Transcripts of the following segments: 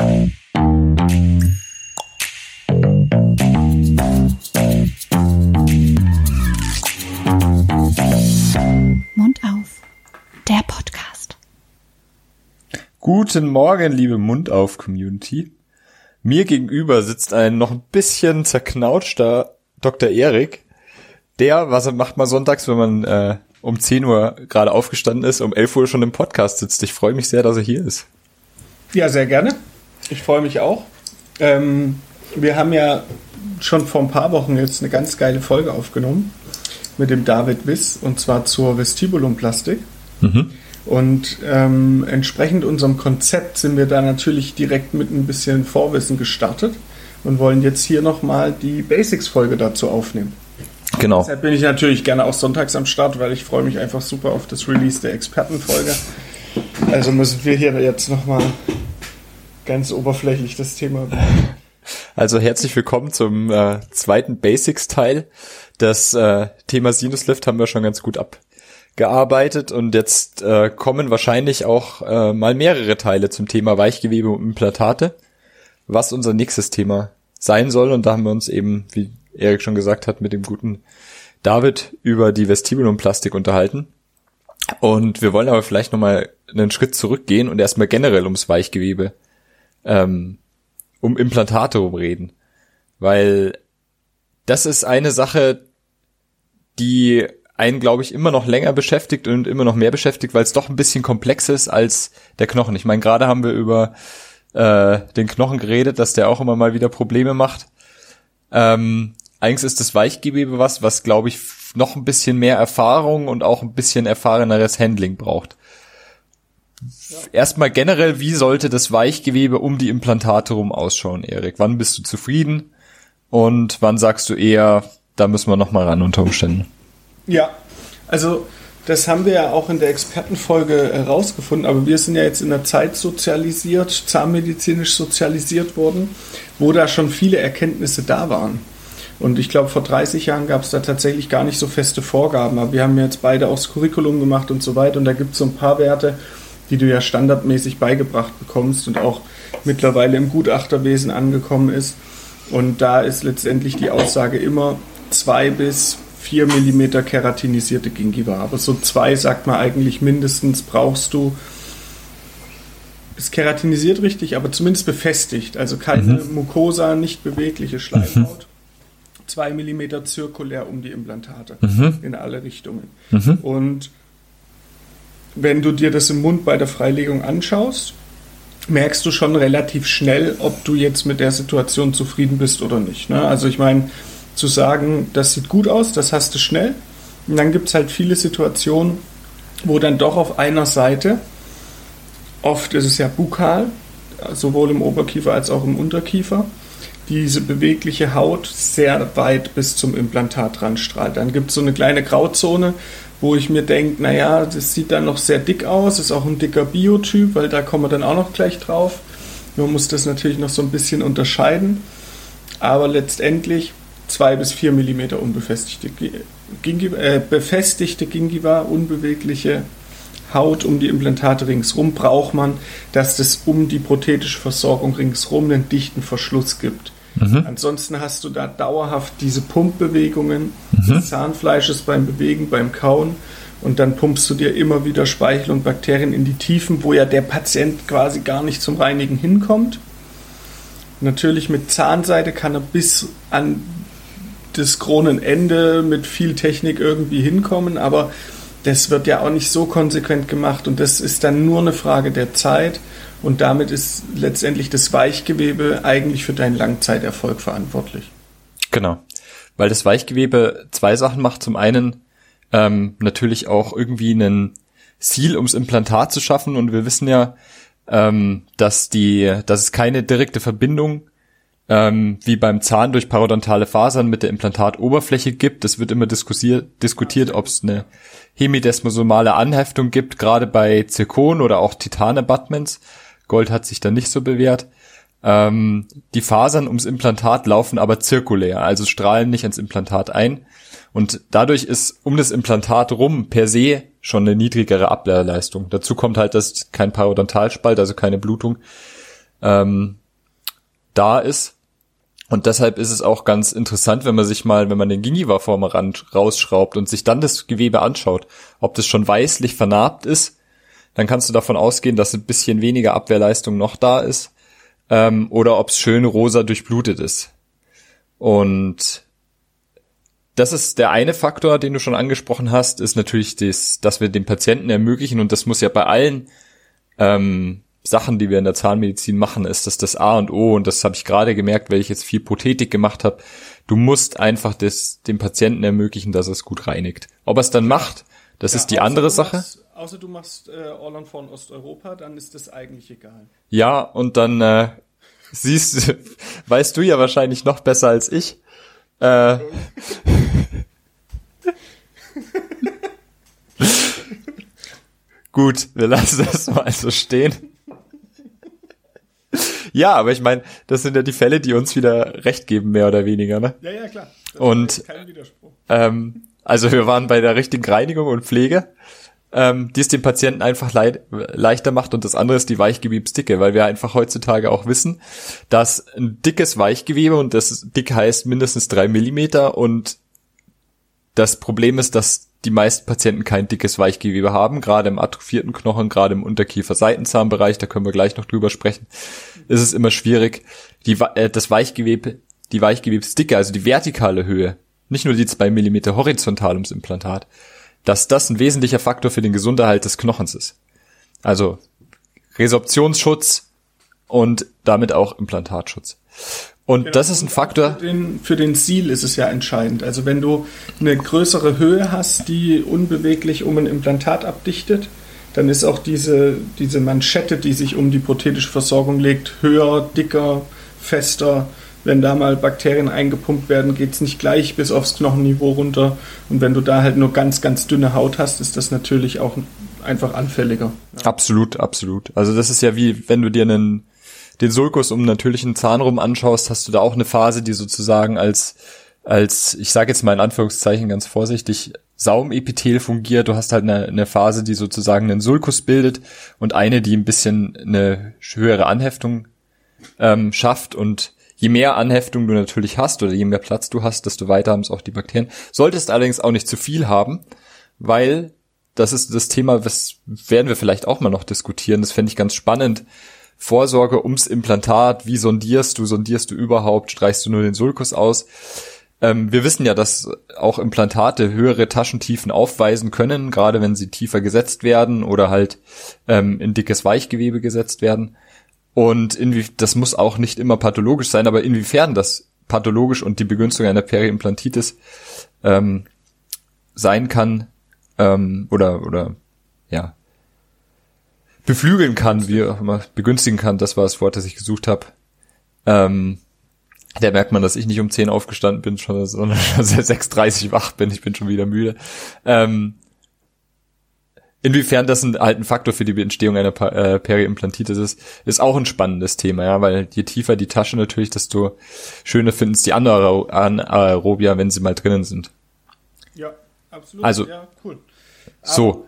Mund auf. Der Podcast. Guten Morgen, liebe Mundauf-Community. Mir gegenüber sitzt ein noch ein bisschen zerknautschter Dr. Erik. Der, was er macht mal sonntags, wenn man äh, um 10 Uhr gerade aufgestanden ist, um 11 Uhr schon im Podcast sitzt. Ich freue mich sehr, dass er hier ist. Ja, sehr gerne. Ich freue mich auch. Ähm, wir haben ja schon vor ein paar Wochen jetzt eine ganz geile Folge aufgenommen mit dem David Wiss und zwar zur Vestibulumplastik. Mhm. Und ähm, entsprechend unserem Konzept sind wir da natürlich direkt mit ein bisschen Vorwissen gestartet und wollen jetzt hier nochmal die Basics-Folge dazu aufnehmen. Genau. Deshalb bin ich natürlich gerne auch sonntags am Start, weil ich freue mich einfach super auf das Release der Expertenfolge. Also müssen wir hier jetzt nochmal ganz oberflächlich das Thema. Also herzlich willkommen zum äh, zweiten Basics-Teil. Das äh, Thema Sinuslift haben wir schon ganz gut abgearbeitet und jetzt äh, kommen wahrscheinlich auch äh, mal mehrere Teile zum Thema Weichgewebe und Implantate, was unser nächstes Thema sein soll. Und da haben wir uns eben, wie Erik schon gesagt hat, mit dem guten David über die Vestibulumplastik unterhalten. Und wir wollen aber vielleicht nochmal einen Schritt zurückgehen und erstmal generell ums Weichgewebe, ähm, um Implantate rumreden. Weil das ist eine Sache, die einen, glaube ich, immer noch länger beschäftigt und immer noch mehr beschäftigt, weil es doch ein bisschen komplex ist als der Knochen. Ich meine, gerade haben wir über äh, den Knochen geredet, dass der auch immer mal wieder Probleme macht. Ähm, eigentlich ist das Weichgewebe was, was, glaube ich, noch ein bisschen mehr Erfahrung und auch ein bisschen erfahreneres Handling braucht. Erstmal generell, wie sollte das Weichgewebe um die Implantate rum ausschauen, Erik? Wann bist du zufrieden? Und wann sagst du eher, da müssen wir noch mal ran unter Umständen. Ja, also das haben wir ja auch in der Expertenfolge herausgefunden, aber wir sind ja jetzt in der Zeit sozialisiert, zahnmedizinisch sozialisiert worden, wo da schon viele Erkenntnisse da waren. Und ich glaube, vor 30 Jahren gab es da tatsächlich gar nicht so feste Vorgaben. Aber wir haben jetzt beide auch das Curriculum gemacht und so weiter. Und da gibt es so ein paar Werte, die du ja standardmäßig beigebracht bekommst und auch mittlerweile im Gutachterwesen angekommen ist. Und da ist letztendlich die Aussage immer, zwei bis vier Millimeter keratinisierte Gingiva. Aber so zwei sagt man eigentlich mindestens brauchst du. Ist keratinisiert richtig, aber zumindest befestigt. Also keine mhm. Mucosa, nicht bewegliche Schleimhaut. Mhm. Zwei Millimeter zirkulär um die Implantate mhm. in alle Richtungen. Mhm. Und wenn du dir das im Mund bei der Freilegung anschaust, merkst du schon relativ schnell, ob du jetzt mit der Situation zufrieden bist oder nicht. Ne? Also ich meine, zu sagen, das sieht gut aus, das hast du schnell. Und dann gibt es halt viele Situationen, wo dann doch auf einer Seite, oft ist es ja bukal, sowohl im Oberkiefer als auch im Unterkiefer, diese bewegliche Haut sehr weit bis zum Implantat ranstrahlt. Dann gibt es so eine kleine Grauzone, wo ich mir denke, naja, das sieht dann noch sehr dick aus, ist auch ein dicker Biotyp, weil da kommen wir dann auch noch gleich drauf. Man muss das natürlich noch so ein bisschen unterscheiden. Aber letztendlich zwei bis vier Millimeter unbefestigte Gingiva, äh, befestigte Gingiva, unbewegliche Haut um die Implantate ringsrum braucht man, dass es um die prothetische Versorgung ringsrum einen dichten Verschluss gibt. Mhm. Ansonsten hast du da dauerhaft diese Pumpbewegungen mhm. des Zahnfleisches beim Bewegen, beim Kauen und dann pumpst du dir immer wieder Speichel und Bakterien in die Tiefen, wo ja der Patient quasi gar nicht zum Reinigen hinkommt. Natürlich mit Zahnseide kann er bis an das Kronenende mit viel Technik irgendwie hinkommen, aber das wird ja auch nicht so konsequent gemacht und das ist dann nur eine Frage der Zeit und damit ist letztendlich das Weichgewebe eigentlich für deinen Langzeiterfolg verantwortlich. Genau, weil das Weichgewebe zwei Sachen macht. Zum einen ähm, natürlich auch irgendwie einen Ziel ums Implantat zu schaffen und wir wissen ja, ähm, dass die, dass es keine direkte Verbindung ähm, wie beim Zahn durch parodontale Fasern mit der Implantatoberfläche gibt. Es wird immer diskutiert, diskutiert ob es eine hemidesmosomale Anheftung gibt, gerade bei Zirkon oder auch Titan-Abutments. Gold hat sich da nicht so bewährt. Ähm, die Fasern ums Implantat laufen aber zirkulär, also strahlen nicht ins Implantat ein. Und dadurch ist um das Implantat rum per se schon eine niedrigere Ablehrleistung. Dazu kommt halt, dass kein Parodontalspalt, also keine Blutung, ähm, da ist. Und deshalb ist es auch ganz interessant, wenn man sich mal, wenn man den Gingiva-Vorderrand rausschraubt und sich dann das Gewebe anschaut, ob das schon weißlich vernarbt ist, dann kannst du davon ausgehen, dass ein bisschen weniger Abwehrleistung noch da ist, ähm, oder ob es schön rosa durchblutet ist. Und das ist der eine Faktor, den du schon angesprochen hast, ist natürlich das, dass wir den Patienten ermöglichen, und das muss ja bei allen ähm, Sachen, die wir in der Zahnmedizin machen, ist das das A und O und das habe ich gerade gemerkt, weil ich jetzt viel Prothetik gemacht habe. Du musst einfach das dem Patienten ermöglichen, dass er es gut reinigt. Ob er es dann macht, das ja, ist die andere Sache. Machst, außer du machst äh, Orland von Osteuropa, dann ist das eigentlich egal. Ja, und dann äh, siehst, weißt du ja wahrscheinlich noch besser als ich. Äh, Gut, wir lassen das mal so stehen. Ja, aber ich meine, das sind ja die Fälle, die uns wieder recht geben, mehr oder weniger, ne? Ja, ja, klar. Das und kein Widerspruch. Ähm, also wir waren bei der richtigen Reinigung und Pflege, ähm, die es dem Patienten einfach leid, leichter macht und das andere ist die Weichgewebsdicke, weil wir einfach heutzutage auch wissen, dass ein dickes Weichgewebe und das dick heißt mindestens drei Millimeter und das Problem ist, dass die meisten Patienten kein dickes Weichgewebe haben, gerade im atrophierten Knochen, gerade im Unterkiefer-Seitenzahnbereich, da können wir gleich noch drüber sprechen, ist es immer schwierig, die, äh, das Weichgewebe, die Weichgewebsdicke, also die vertikale Höhe, nicht nur die zwei Millimeter horizontal ums Implantat, dass das ein wesentlicher Faktor für den Gesunderhalt des Knochens ist. Also Resorptionsschutz und damit auch Implantatschutz. Und genau. das ist ein Faktor. Für den, für den Seal ist es ja entscheidend. Also wenn du eine größere Höhe hast, die unbeweglich um ein Implantat abdichtet, dann ist auch diese, diese Manschette, die sich um die prothetische Versorgung legt, höher, dicker, fester. Wenn da mal Bakterien eingepumpt werden, geht es nicht gleich bis aufs Knochenniveau runter. Und wenn du da halt nur ganz, ganz dünne Haut hast, ist das natürlich auch einfach anfälliger. Ja. Absolut, absolut. Also das ist ja wie, wenn du dir einen den Sulkus um natürlichen Zahnrum anschaust, hast du da auch eine Phase, die sozusagen als, als, ich sage jetzt mal in Anführungszeichen ganz vorsichtig, Saumepithel fungiert. Du hast halt eine, eine Phase, die sozusagen einen Sulkus bildet und eine, die ein bisschen eine höhere Anheftung ähm, schafft und je mehr Anheftung du natürlich hast oder je mehr Platz du hast, desto weiter haben es auch die Bakterien. Solltest allerdings auch nicht zu viel haben, weil das ist das Thema, was werden wir vielleicht auch mal noch diskutieren. Das fände ich ganz spannend, Vorsorge ums Implantat, wie sondierst du, sondierst du überhaupt, streichst du nur den Sulkus aus. Ähm, wir wissen ja, dass auch Implantate höhere Taschentiefen aufweisen können, gerade wenn sie tiefer gesetzt werden oder halt ähm, in dickes Weichgewebe gesetzt werden. Und inwie das muss auch nicht immer pathologisch sein, aber inwiefern das pathologisch und die Begünstigung einer Periimplantitis ähm, sein kann ähm, oder oder ja beflügeln kann, wie auch immer, begünstigen kann, das war das Wort, das ich gesucht habe. Ähm, da merkt man, dass ich nicht um 10 aufgestanden bin, sondern schon 6.30 wach bin, ich bin schon wieder müde. Ähm, inwiefern das ein, halt ein Faktor für die Entstehung einer äh, Periimplantitis ist, ist auch ein spannendes Thema, ja, weil je tiefer die Tasche natürlich, desto schöner finden es die anderen Anaerobia, wenn sie mal drinnen sind. Ja, absolut. Also, ja, cool. so,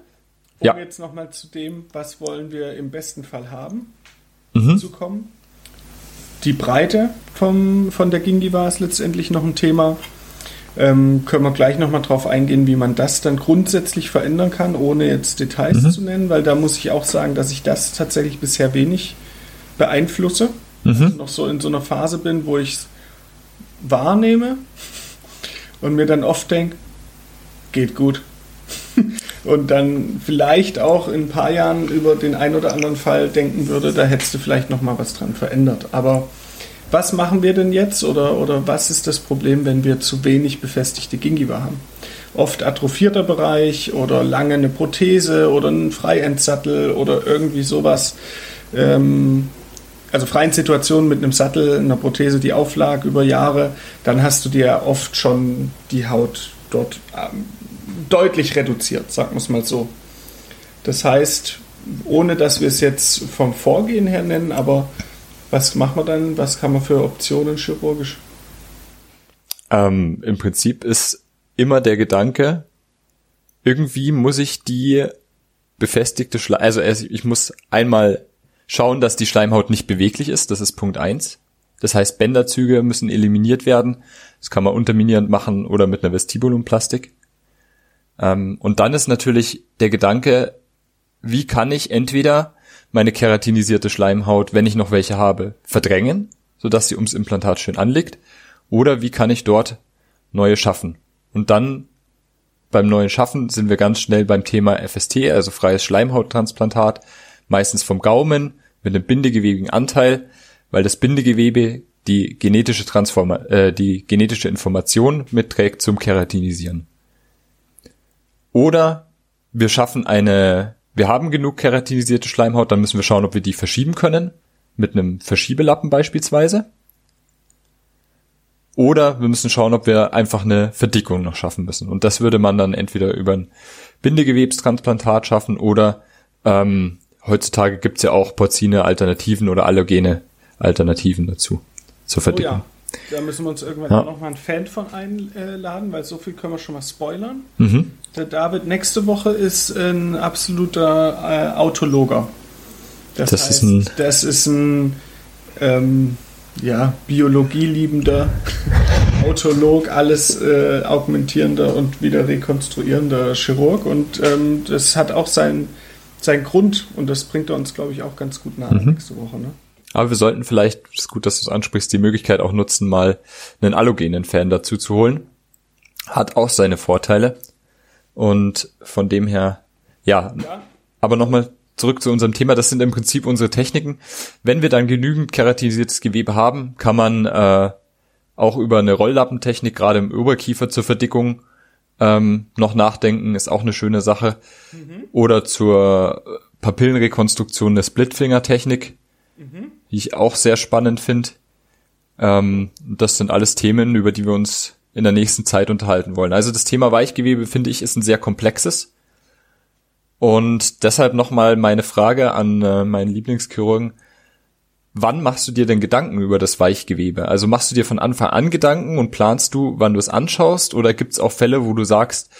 um ja. jetzt nochmal zu dem, was wollen wir im besten Fall haben, mhm. zu kommen. Die Breite vom, von der Gingiva ist letztendlich noch ein Thema. Ähm, können wir gleich nochmal drauf eingehen, wie man das dann grundsätzlich verändern kann, ohne jetzt Details mhm. zu nennen, weil da muss ich auch sagen, dass ich das tatsächlich bisher wenig beeinflusse. Mhm. Also noch so in so einer Phase bin, wo ich es wahrnehme und mir dann oft denke, geht gut. und dann vielleicht auch in ein paar Jahren über den einen oder anderen Fall denken würde, da hättest du vielleicht noch mal was dran verändert. Aber was machen wir denn jetzt oder, oder was ist das Problem, wenn wir zu wenig befestigte Gingiva haben? Oft atrophierter Bereich oder lange eine Prothese oder ein Freiendsattel oder irgendwie sowas. Ähm, also freien Situationen mit einem Sattel, einer Prothese, die auflag über Jahre, dann hast du dir oft schon die Haut dort ähm, deutlich reduziert, sagen wir es mal so. Das heißt, ohne dass wir es jetzt vom Vorgehen her nennen, aber was machen wir dann? Was kann man für Optionen chirurgisch? Ähm, Im Prinzip ist immer der Gedanke, irgendwie muss ich die befestigte Schleimhaut, also ich muss einmal schauen, dass die Schleimhaut nicht beweglich ist. Das ist Punkt eins. Das heißt, Bänderzüge müssen eliminiert werden. Das kann man unterminierend machen oder mit einer Vestibulumplastik. Ähm, und dann ist natürlich der Gedanke, wie kann ich entweder meine keratinisierte Schleimhaut, wenn ich noch welche habe, verdrängen, sodass sie ums Implantat schön anliegt, oder wie kann ich dort neue schaffen? Und dann beim neuen Schaffen sind wir ganz schnell beim Thema FST, also freies Schleimhauttransplantat, meistens vom Gaumen mit einem bindegewebigen Anteil, weil das Bindegewebe die genetische Transforma äh, die genetische Information mitträgt zum Keratinisieren. Oder wir schaffen eine, wir haben genug keratinisierte Schleimhaut, dann müssen wir schauen, ob wir die verschieben können, mit einem Verschiebelappen beispielsweise. Oder wir müssen schauen, ob wir einfach eine Verdickung noch schaffen müssen. Und das würde man dann entweder über ein Bindegewebstransplantat schaffen oder ähm, heutzutage gibt's ja auch Porcine Alternativen oder allogene Alternativen dazu zur Verdickung. Oh ja. Da müssen wir uns irgendwann ja. noch mal einen Fan von einladen, weil so viel können wir schon mal spoilern. Mhm. Der David nächste Woche ist ein absoluter äh, Autologer. Das, das heißt, ist ein, das ist ein ähm, ja, biologieliebender Autolog, alles äh, augmentierender und wieder rekonstruierender Chirurg. Und ähm, das hat auch seinen sein Grund und das bringt er uns, glaube ich, auch ganz gut nahe mhm. nächste Woche. Ne? Aber wir sollten vielleicht, ist gut, dass du es ansprichst, die Möglichkeit auch nutzen, mal einen allogenen Fan dazu zu holen. Hat auch seine Vorteile. Und von dem her, ja. ja. Aber nochmal zurück zu unserem Thema. Das sind im Prinzip unsere Techniken. Wenn wir dann genügend keratinisiertes Gewebe haben, kann man äh, auch über eine Rolllappentechnik, gerade im Oberkiefer zur Verdickung, ähm, noch nachdenken. Ist auch eine schöne Sache. Mhm. Oder zur Papillenrekonstruktion der Splitfinger-Technik mhm. Die ich auch sehr spannend finde. Ähm, das sind alles Themen, über die wir uns in der nächsten Zeit unterhalten wollen. Also das Thema Weichgewebe, finde ich, ist ein sehr komplexes. Und deshalb nochmal meine Frage an äh, meinen Lieblingschirurgen. Wann machst du dir denn Gedanken über das Weichgewebe? Also machst du dir von Anfang an Gedanken und planst du, wann du es anschaust? Oder gibt es auch Fälle, wo du sagst,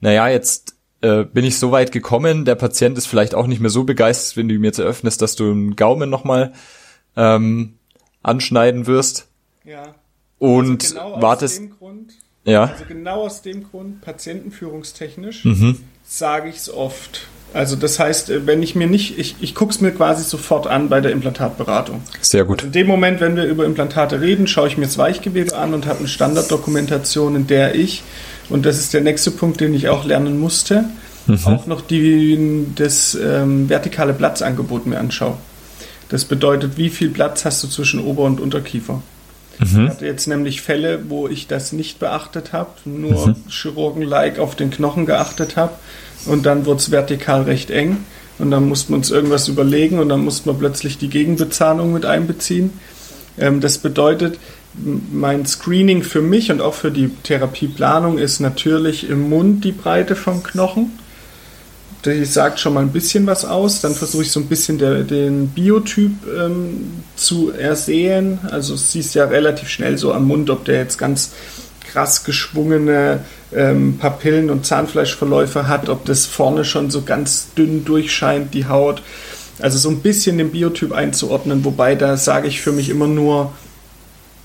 naja, jetzt äh, bin ich so weit gekommen, der Patient ist vielleicht auch nicht mehr so begeistert, wenn du ihm jetzt eröffnest, dass du einen Gaumen nochmal ähm, anschneiden wirst. Ja. Und also genau wartest. Grund, ja. Also genau aus dem Grund, patientenführungstechnisch, mhm. sage ich es oft. Also das heißt, äh, wenn ich mir nicht, ich, ich gucke es mir quasi sofort an bei der Implantatberatung. Sehr gut. Also in dem Moment, wenn wir über Implantate reden, schaue ich mir das Weichgewebe an und habe eine Standarddokumentation, in der ich, und das ist der nächste Punkt, den ich auch lernen musste, mhm. auch noch die, das ähm, vertikale Platzangebot mir anschaue. Das bedeutet, wie viel Platz hast du zwischen Ober- und Unterkiefer? Mhm. Ich hatte jetzt nämlich Fälle, wo ich das nicht beachtet habe, nur mhm. Chirurgen-like auf den Knochen geachtet habe und dann wurde es vertikal recht eng und dann mussten wir uns irgendwas überlegen und dann mussten wir plötzlich die Gegenbezahlung mit einbeziehen. Ähm, das bedeutet, mein Screening für mich und auch für die Therapieplanung ist natürlich im Mund die Breite vom Knochen die sagt schon mal ein bisschen was aus. Dann versuche ich so ein bisschen der, den Biotyp ähm, zu ersehen. Also siehst ja relativ schnell so am Mund, ob der jetzt ganz krass geschwungene ähm, Papillen- und Zahnfleischverläufe hat, ob das vorne schon so ganz dünn durchscheint, die Haut. Also so ein bisschen den Biotyp einzuordnen, wobei da sage ich für mich immer nur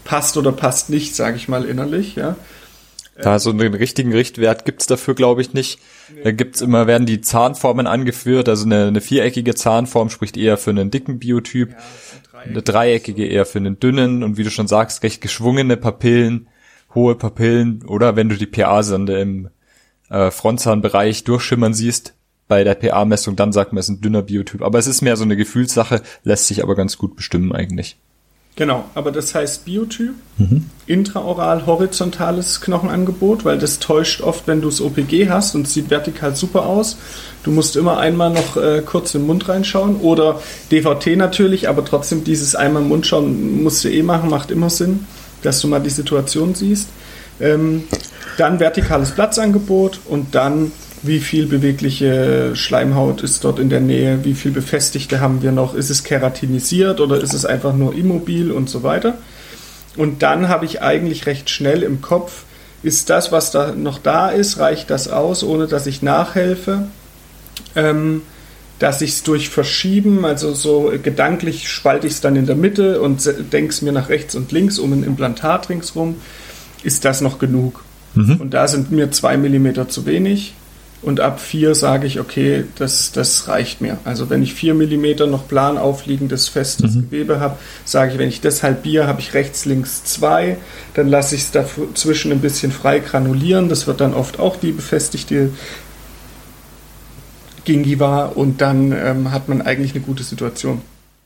passt oder passt nicht, sage ich mal innerlich, ja. Da so einen richtigen Richtwert gibt's dafür, glaube ich, nicht. Da gibt's immer, werden die Zahnformen angeführt. Also eine, eine viereckige Zahnform spricht eher für einen dicken Biotyp. Eine dreieckige eher für einen dünnen und wie du schon sagst, recht geschwungene Papillen, hohe Papillen oder wenn du die PA-Sande im äh, Frontzahnbereich durchschimmern siehst bei der PA-Messung, dann sagt man, es ist ein dünner Biotyp. Aber es ist mehr so eine Gefühlssache, lässt sich aber ganz gut bestimmen eigentlich. Genau, aber das heißt Biotyp, mhm. intraoral horizontales Knochenangebot, weil das täuscht oft, wenn du das OPG hast und es sieht vertikal super aus. Du musst immer einmal noch äh, kurz in den Mund reinschauen oder DVT natürlich, aber trotzdem dieses einmal im Mund schauen musst du eh machen, macht immer Sinn, dass du mal die Situation siehst. Ähm, dann vertikales Platzangebot und dann wie viel bewegliche Schleimhaut ist dort in der Nähe, wie viel befestigte haben wir noch, ist es keratinisiert oder ist es einfach nur immobil und so weiter. Und dann habe ich eigentlich recht schnell im Kopf, ist das, was da noch da ist, reicht das aus, ohne dass ich nachhelfe. Ähm, dass ich es durch Verschieben, also so gedanklich spalte ich es dann in der Mitte und denke es mir nach rechts und links um ein Implantat ringsrum, ist das noch genug. Mhm. Und da sind mir zwei Millimeter zu wenig. Und ab vier sage ich, okay, das, das reicht mir. Also wenn ich vier Millimeter noch plan aufliegendes festes mhm. Gewebe habe, sage ich, wenn ich das halbiere, habe ich rechts, links zwei. Dann lasse ich es dazwischen ein bisschen frei granulieren. Das wird dann oft auch die befestigte Gingiva und dann ähm, hat man eigentlich eine gute Situation.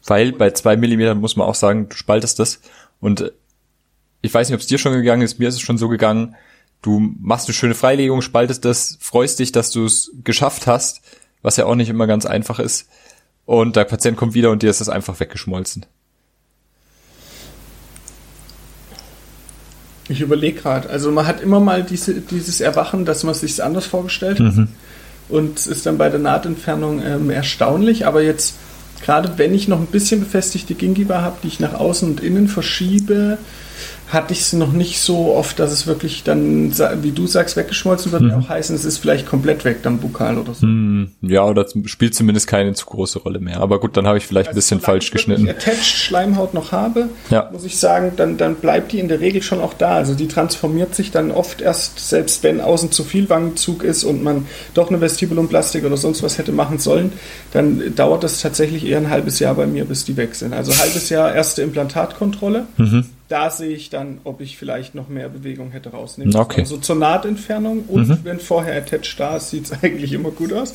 Weil bei zwei Millimetern muss man auch sagen, du spaltest das und ich weiß nicht, ob es dir schon gegangen ist, mir ist es schon so gegangen, du machst eine schöne Freilegung, spaltest das, freust dich, dass du es geschafft hast, was ja auch nicht immer ganz einfach ist. Und der Patient kommt wieder und dir ist das einfach weggeschmolzen. Ich überlege gerade. Also man hat immer mal diese, dieses Erwachen, dass man es sich anders vorgestellt hat. Mhm. Und es ist dann bei der Nahtentfernung ähm, erstaunlich. Aber jetzt, gerade wenn ich noch ein bisschen befestigte Gingiva habe, die ich nach außen und innen verschiebe, hatte ich es noch nicht so oft, dass es wirklich dann, wie du sagst, weggeschmolzen wird. Mhm. Auch heißen, es ist vielleicht komplett weg, dann Bukal oder so. Mhm. Ja, oder spielt zumindest keine zu große Rolle mehr. Aber gut, dann habe ich vielleicht also ein bisschen falsch geschnitten. Wenn ich Attached Schleimhaut noch habe, ja. muss ich sagen, dann, dann bleibt die in der Regel schon auch da. Also die transformiert sich dann oft erst, selbst wenn außen zu viel Wangenzug ist und man doch eine Vestibulumplastik oder sonst was hätte machen sollen, dann dauert das tatsächlich eher ein halbes Jahr bei mir, bis die weg sind. Also halbes Jahr erste Implantatkontrolle. Mhm da sehe ich dann, ob ich vielleicht noch mehr Bewegung hätte rausnehmen können. Okay. Also zur Nahtentfernung und mhm. wenn vorher Attached da ist, sieht es eigentlich immer gut aus.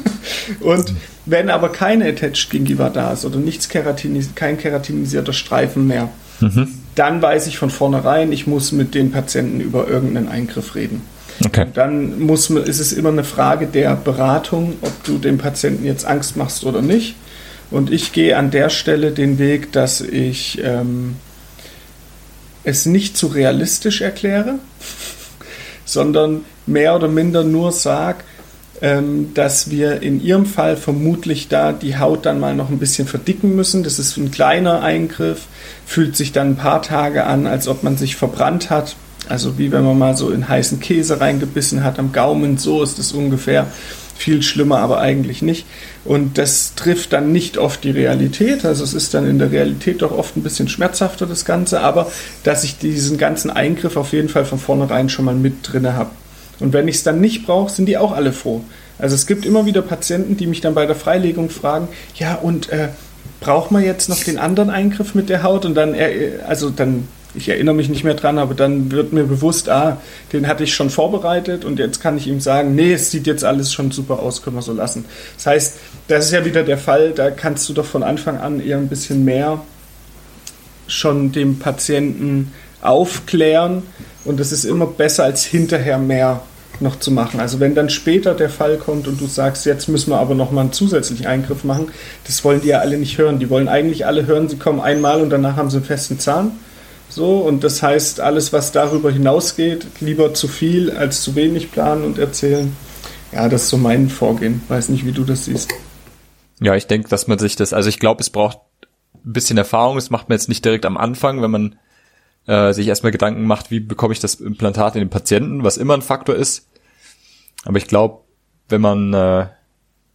und wenn aber keine Attached Gingiva da ist oder nichts Keratinis kein keratinisierter Streifen mehr, mhm. dann weiß ich von vornherein, ich muss mit den Patienten über irgendeinen Eingriff reden. Okay. Dann muss man, ist es immer eine Frage der Beratung, ob du dem Patienten jetzt Angst machst oder nicht. Und ich gehe an der Stelle den Weg, dass ich ähm, es nicht zu realistisch erkläre, sondern mehr oder minder nur sage, ähm, dass wir in ihrem Fall vermutlich da die Haut dann mal noch ein bisschen verdicken müssen. Das ist ein kleiner Eingriff, fühlt sich dann ein paar Tage an, als ob man sich verbrannt hat. Also wie wenn man mal so in heißen Käse reingebissen hat am Gaumen, so ist es ungefähr viel schlimmer, aber eigentlich nicht. Und das trifft dann nicht oft die Realität. Also es ist dann in der Realität doch oft ein bisschen schmerzhafter, das Ganze, aber dass ich diesen ganzen Eingriff auf jeden Fall von vornherein schon mal mit drinne habe. Und wenn ich es dann nicht brauche, sind die auch alle froh. Also es gibt immer wieder Patienten, die mich dann bei der Freilegung fragen, ja und äh, braucht man jetzt noch den anderen Eingriff mit der Haut? Und dann, äh, also dann ich erinnere mich nicht mehr dran, aber dann wird mir bewusst, ah, den hatte ich schon vorbereitet und jetzt kann ich ihm sagen, nee, es sieht jetzt alles schon super aus, können wir so lassen. Das heißt, das ist ja wieder der Fall, da kannst du doch von Anfang an eher ein bisschen mehr schon dem Patienten aufklären und das ist immer besser als hinterher mehr noch zu machen. Also wenn dann später der Fall kommt und du sagst, jetzt müssen wir aber noch mal einen zusätzlichen Eingriff machen, das wollen die ja alle nicht hören. Die wollen eigentlich alle hören, sie kommen einmal und danach haben sie einen festen Zahn so, und das heißt, alles, was darüber hinausgeht, lieber zu viel als zu wenig planen und erzählen. Ja, das ist so mein Vorgehen. Weiß nicht, wie du das siehst. Ja, ich denke, dass man sich das, also ich glaube, es braucht ein bisschen Erfahrung. Das macht man jetzt nicht direkt am Anfang, wenn man äh, sich erstmal Gedanken macht, wie bekomme ich das Implantat in den Patienten, was immer ein Faktor ist. Aber ich glaube, wenn man, äh,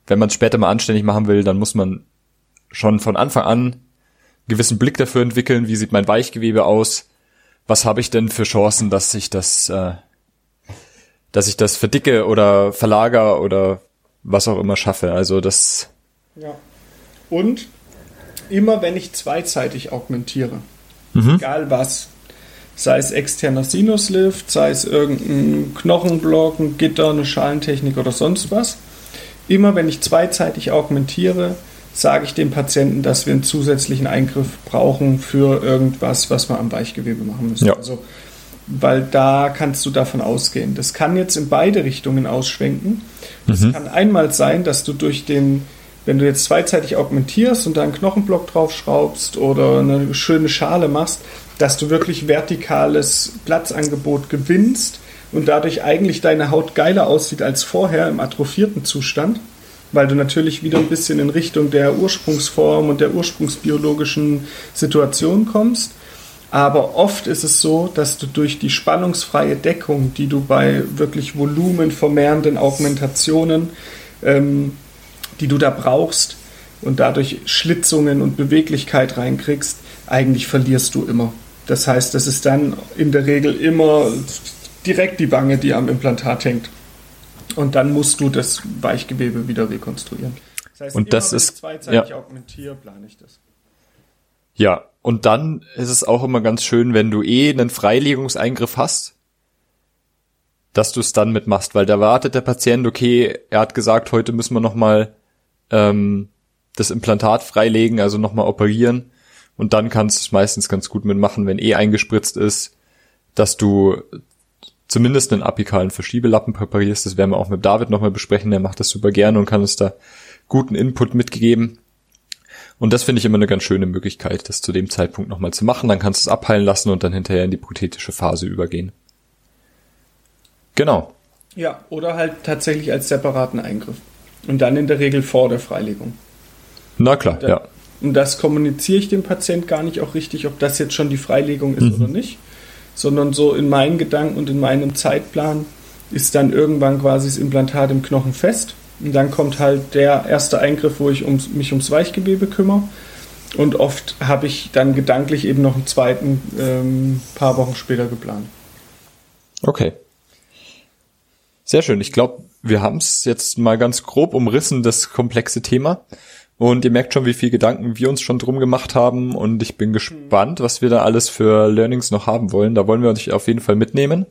wenn man es später mal anständig machen will, dann muss man schon von Anfang an gewissen Blick dafür entwickeln, wie sieht mein Weichgewebe aus, was habe ich denn für Chancen, dass ich das, äh, dass ich das verdicke oder verlager oder was auch immer schaffe. Also das. Ja. Und immer wenn ich zweizeitig augmentiere, mhm. egal was, sei es externer Sinuslift, sei es irgendein Knochenblock, ein Gitter, eine Schalentechnik oder sonst was, immer wenn ich zweizeitig augmentiere, sage ich dem Patienten, dass wir einen zusätzlichen Eingriff brauchen für irgendwas, was wir am Weichgewebe machen müssen. Ja. Also, weil da kannst du davon ausgehen. Das kann jetzt in beide Richtungen ausschwenken. Es mhm. kann einmal sein, dass du durch den, wenn du jetzt zweizeitig augmentierst und da einen Knochenblock draufschraubst oder eine schöne Schale machst, dass du wirklich vertikales Platzangebot gewinnst und dadurch eigentlich deine Haut geiler aussieht als vorher im atrophierten Zustand weil du natürlich wieder ein bisschen in Richtung der Ursprungsform und der ursprungsbiologischen Situation kommst. Aber oft ist es so, dass du durch die spannungsfreie Deckung, die du bei wirklich volumenvermehrenden Augmentationen ähm, die du da brauchst und dadurch Schlitzungen und Beweglichkeit reinkriegst, eigentlich verlierst du immer. Das heißt, das ist dann in der Regel immer direkt die Wange, die am Implantat hängt. Und dann musst du das Weichgewebe wieder rekonstruieren. Das heißt, und das ist zweizeitig ja. augmentiere, plane ich das. Ja, und dann ist es auch immer ganz schön, wenn du eh einen Freilegungseingriff hast, dass du es dann mitmachst, weil da wartet der Patient, okay, er hat gesagt, heute müssen wir nochmal ähm, das Implantat freilegen, also nochmal operieren. Und dann kannst du es meistens ganz gut mitmachen, wenn eh eingespritzt ist, dass du zumindest einen apikalen Verschiebelappen präparierst. Das werden wir auch mit David nochmal besprechen. Der macht das super gerne und kann uns da guten Input mitgeben. Und das finde ich immer eine ganz schöne Möglichkeit, das zu dem Zeitpunkt nochmal zu machen. Dann kannst du es abheilen lassen und dann hinterher in die prothetische Phase übergehen. Genau. Ja, oder halt tatsächlich als separaten Eingriff. Und dann in der Regel vor der Freilegung. Na klar, da, ja. Und das kommuniziere ich dem Patient gar nicht auch richtig, ob das jetzt schon die Freilegung ist mhm. oder nicht, sondern so in meinen Gedanken und in meinem Zeitplan ist dann irgendwann quasi das Implantat im Knochen fest. Und dann kommt halt der erste Eingriff, wo ich ums, mich ums Weichgewebe kümmere. Und oft habe ich dann gedanklich eben noch einen zweiten ähm, paar Wochen später geplant. Okay. Sehr schön. Ich glaube, wir haben es jetzt mal ganz grob umrissen, das komplexe Thema. Und ihr merkt schon, wie viel Gedanken wir uns schon drum gemacht haben. Und ich bin gespannt, was wir da alles für Learnings noch haben wollen. Da wollen wir euch auf jeden Fall mitnehmen.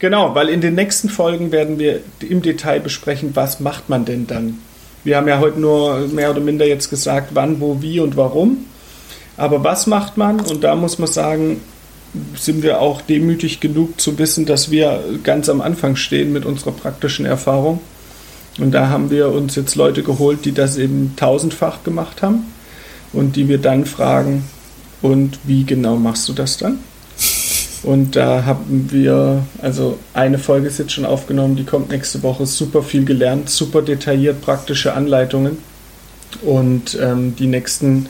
Genau, weil in den nächsten Folgen werden wir im Detail besprechen, was macht man denn dann. Wir haben ja heute nur mehr oder minder jetzt gesagt, wann, wo, wie und warum. Aber was macht man? Und da muss man sagen, sind wir auch demütig genug zu wissen, dass wir ganz am Anfang stehen mit unserer praktischen Erfahrung. Und da haben wir uns jetzt Leute geholt, die das eben tausendfach gemacht haben und die wir dann fragen, und wie genau machst du das dann? Und da haben wir, also eine Folge ist jetzt schon aufgenommen, die kommt nächste Woche, super viel gelernt, super detailliert praktische Anleitungen. Und ähm, die nächsten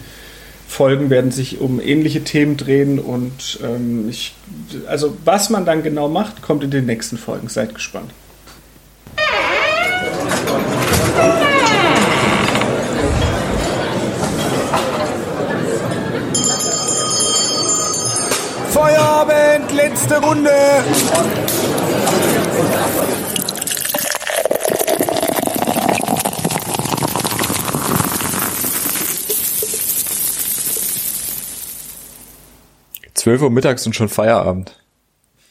Folgen werden sich um ähnliche Themen drehen und ähm, ich, also was man dann genau macht, kommt in den nächsten Folgen. Seid gespannt. Letzte Runde. Zwölf Uhr mittags und schon Feierabend.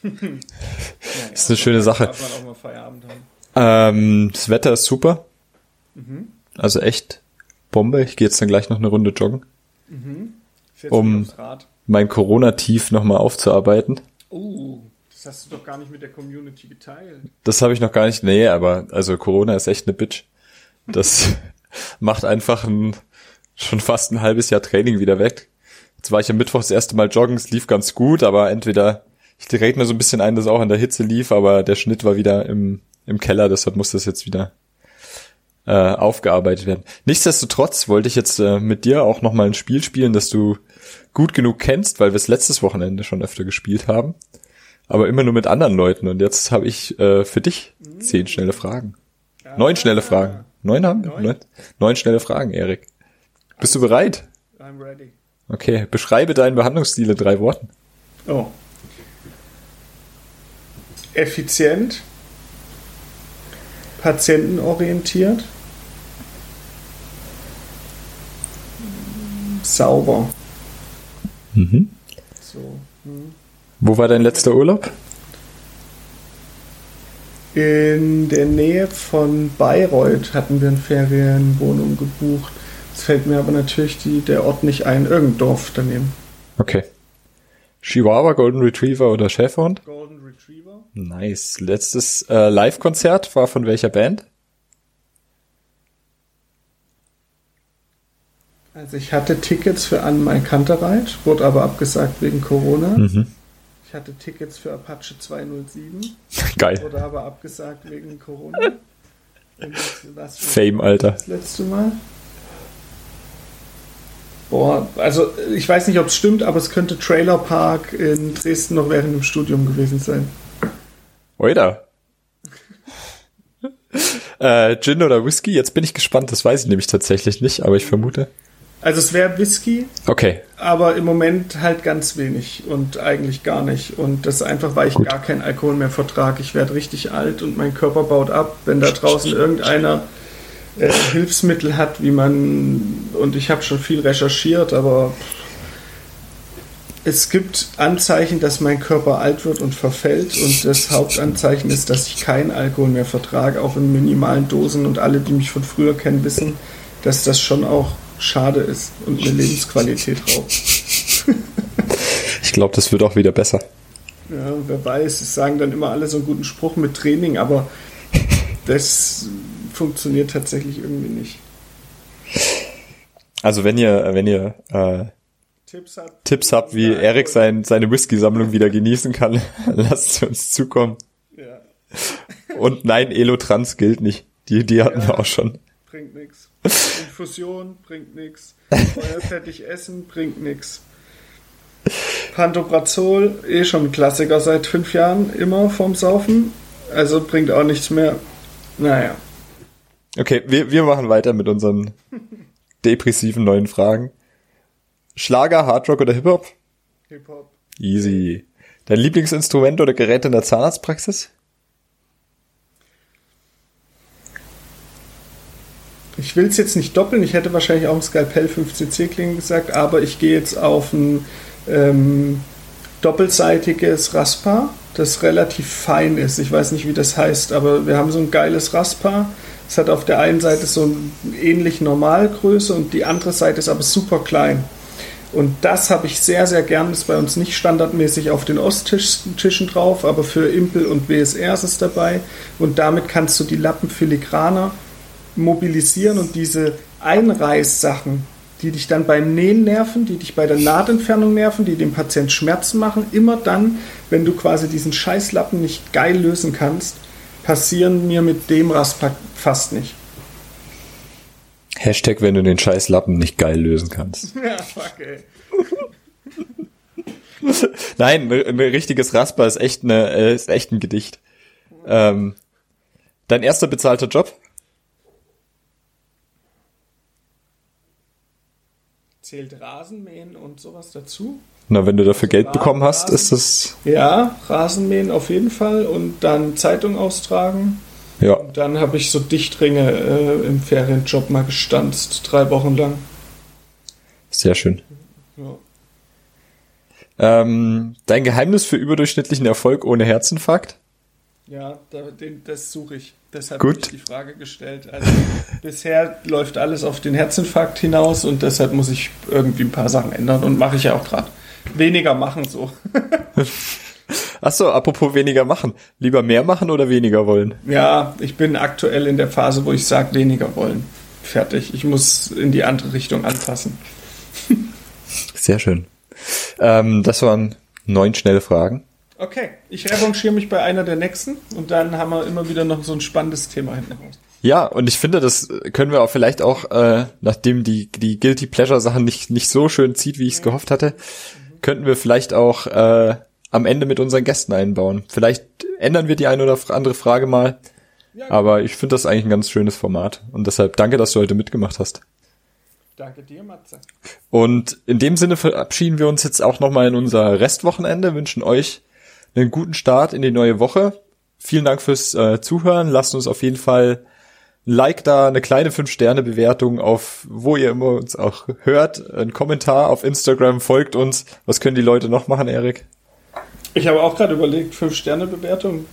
das ist eine schöne Sache. Ähm, das Wetter ist super. Mhm. Also echt Bombe. Ich gehe jetzt dann gleich noch eine Runde joggen. Mhm. Um mein Corona-Tief nochmal aufzuarbeiten. Oh, das hast du doch gar nicht mit der Community geteilt. Das habe ich noch gar nicht. Nee, aber also Corona ist echt eine Bitch. Das macht einfach ein, schon fast ein halbes Jahr Training wieder weg. Jetzt war ich am Mittwoch das erste Mal joggen, es lief ganz gut, aber entweder, ich rede mir so ein bisschen ein, dass auch in der Hitze lief, aber der Schnitt war wieder im, im Keller, deshalb muss das jetzt wieder äh, aufgearbeitet werden. Nichtsdestotrotz wollte ich jetzt äh, mit dir auch nochmal ein Spiel spielen, das du gut genug kennst, weil wir es letztes Wochenende schon öfter gespielt haben. Aber immer nur mit anderen Leuten. Und jetzt habe ich äh, für dich zehn schnelle Fragen. Neun schnelle Fragen. Neun haben wir? Neun, Neun schnelle Fragen, Erik. Bist du bereit? I'm ready. Okay, beschreibe deinen Behandlungsstil in drei Worten. Oh. Effizient, patientenorientiert, sauber. Mhm. So. Hm. Wo war dein letzter Urlaub? In der Nähe von Bayreuth hatten wir eine Ferienwohnung gebucht. Es fällt mir aber natürlich die, der Ort nicht ein, irgendein Dorf daneben. Okay. Chihuahua, Golden Retriever oder Schäferhund? Golden Retriever. Nice. Letztes äh, Live-Konzert war von welcher Band? Also ich hatte Tickets für An Mein Kantereit, wurde aber abgesagt wegen Corona. Mhm. Ich hatte Tickets für Apache 207. Geil. Wurde aber abgesagt wegen Corona. Fame, Alter. Das letzte Mal. Boah, also ich weiß nicht, ob es stimmt, aber es könnte Trailer Park in Dresden noch während dem Studium gewesen sein. Oida. Äh, Gin oder Whisky? Jetzt bin ich gespannt. Das weiß ich nämlich tatsächlich nicht, aber ich vermute. Also es wäre Whisky, Okay. aber im Moment halt ganz wenig und eigentlich gar nicht. Und das ist einfach, weil ich Gut. gar keinen Alkohol mehr vertrage. Ich werde richtig alt und mein Körper baut ab, wenn da draußen irgendeiner äh, Hilfsmittel hat, wie man. Und ich habe schon viel recherchiert, aber es gibt Anzeichen, dass mein Körper alt wird und verfällt. Und das Hauptanzeichen ist, dass ich keinen Alkohol mehr vertrage, auch in minimalen Dosen. Und alle, die mich von früher kennen, wissen, dass das schon auch schade ist und eine Lebensqualität raubt. Ich glaube, das wird auch wieder besser. Ja, wer weiß, es sagen dann immer alle so einen guten Spruch mit Training, aber das funktioniert tatsächlich irgendwie nicht. Also wenn ihr, wenn ihr äh, Tipps habt, Tipps habt, wie Erik sein, seine Whisky-Sammlung wieder genießen kann, lasst es uns zukommen. Ja, Und nein, Elotrans gilt nicht. Die, die hatten wir auch schon. bringt nichts. Infusion bringt nichts. Feuerfertig essen bringt nichts. Pantoprazol, eh schon ein Klassiker seit fünf Jahren, immer vorm Saufen. Also bringt auch nichts mehr. Naja. Okay, wir, wir machen weiter mit unseren depressiven neuen Fragen. Schlager, Hardrock oder Hip-Hop? Hip-Hop. Easy. Dein Lieblingsinstrument oder Gerät in der Zahnarztpraxis? Ich will es jetzt nicht doppeln, ich hätte wahrscheinlich auch ein Skalpell 5cc klingen gesagt, aber ich gehe jetzt auf ein ähm, doppelseitiges Raspa, das relativ fein ist. Ich weiß nicht, wie das heißt, aber wir haben so ein geiles Raspa. Es hat auf der einen Seite so eine ähnlich Normalgröße und die andere Seite ist aber super klein. Und das habe ich sehr, sehr gern. Ist bei uns nicht standardmäßig auf den Osttischen drauf, aber für Impel und BSR ist es dabei. Und damit kannst du die Lappen filigraner mobilisieren und diese Einreißsachen, die dich dann beim Nähen nerven, die dich bei der Nahtentfernung nerven, die dem Patient Schmerzen machen, immer dann, wenn du quasi diesen Scheißlappen nicht geil lösen kannst, passieren mir mit dem Raspa fast nicht. Hashtag, wenn du den scheiß Lappen nicht geil lösen kannst. Ja, fuck, ey. Nein, ein ein richtiges Rasper ist echt, eine, äh, ist echt ein Gedicht. Ähm, dein erster bezahlter Job? Zählt Rasenmähen und sowas dazu? Na, wenn du dafür Geld bekommen hast, ist das, Ja, Rasenmähen auf jeden Fall und dann Zeitung austragen. ja, Dann habe ich so Dichtringe äh, im Ferienjob mal gestanzt, drei Wochen lang. sehr schön. Ja. Ähm, dein Geheimnis für überdurchschnittlichen Erfolg ohne Herzinfarkt? Ja, da, den, das suche ich. Deshalb Gut. habe ich die Frage gestellt. Also, bisher läuft alles auf den Herzinfarkt hinaus und deshalb muss ich irgendwie ein paar Sachen ändern und mache ich ja auch gerade. Weniger machen so. Ach so, apropos weniger machen. Lieber mehr machen oder weniger wollen? Ja, ich bin aktuell in der Phase, wo ich sage, weniger wollen. Fertig. Ich muss in die andere Richtung anpassen. Sehr schön. Ähm, das waren neun schnelle Fragen. Okay, ich revanchiere mich bei einer der nächsten und dann haben wir immer wieder noch so ein spannendes Thema hinten raus. Ja, und ich finde, das können wir auch vielleicht auch, äh, nachdem die, die Guilty Pleasure Sachen nicht, nicht so schön zieht, wie ich es gehofft hatte, könnten wir vielleicht auch äh, am Ende mit unseren Gästen einbauen. Vielleicht ändern wir die eine oder andere Frage mal, aber ich finde das eigentlich ein ganz schönes Format. Und deshalb danke, dass du heute mitgemacht hast. Danke dir, Matze. Und in dem Sinne verabschieden wir uns jetzt auch nochmal in unser Restwochenende, wünschen euch einen guten Start in die neue Woche. Vielen Dank fürs äh, Zuhören. Lasst uns auf jeden Fall ein Like da, eine kleine 5-Sterne-Bewertung auf, wo ihr immer uns auch hört, ein Kommentar auf Instagram, folgt uns. Was können die Leute noch machen, Erik? Ich habe auch gerade überlegt, 5-Sterne-Bewertung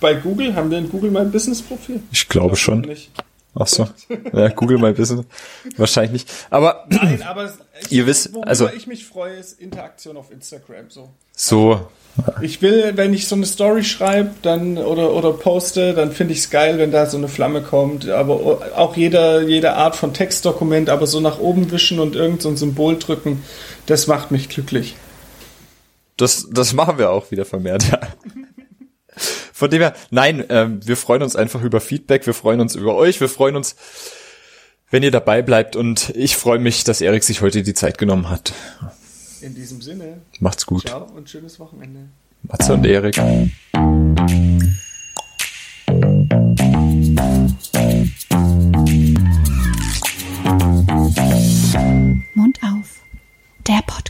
bei Google. Haben wir in Google mein Business-Profil? Ich glaube schon. Nicht. Ach so. Ja, Google mal Business. Wahrscheinlich nicht. Aber Nein, aber ich, Ihr wisst, worüber also- ich mich freue, ist Interaktion auf Instagram. So. so, Ich will, wenn ich so eine Story schreibe dann oder, oder poste, dann finde ich es geil, wenn da so eine Flamme kommt. Aber auch jeder, jede Art von Textdokument, aber so nach oben wischen und irgend so ein Symbol drücken, das macht mich glücklich. Das, das machen wir auch wieder vermehrt. Ja. Von dem her, nein, ähm, wir freuen uns einfach über Feedback, wir freuen uns über euch, wir freuen uns, wenn ihr dabei bleibt und ich freue mich, dass Erik sich heute die Zeit genommen hat. In diesem Sinne. Macht's gut. Ciao und schönes Wochenende. Matze und Erik. Mund auf. Der Podcast.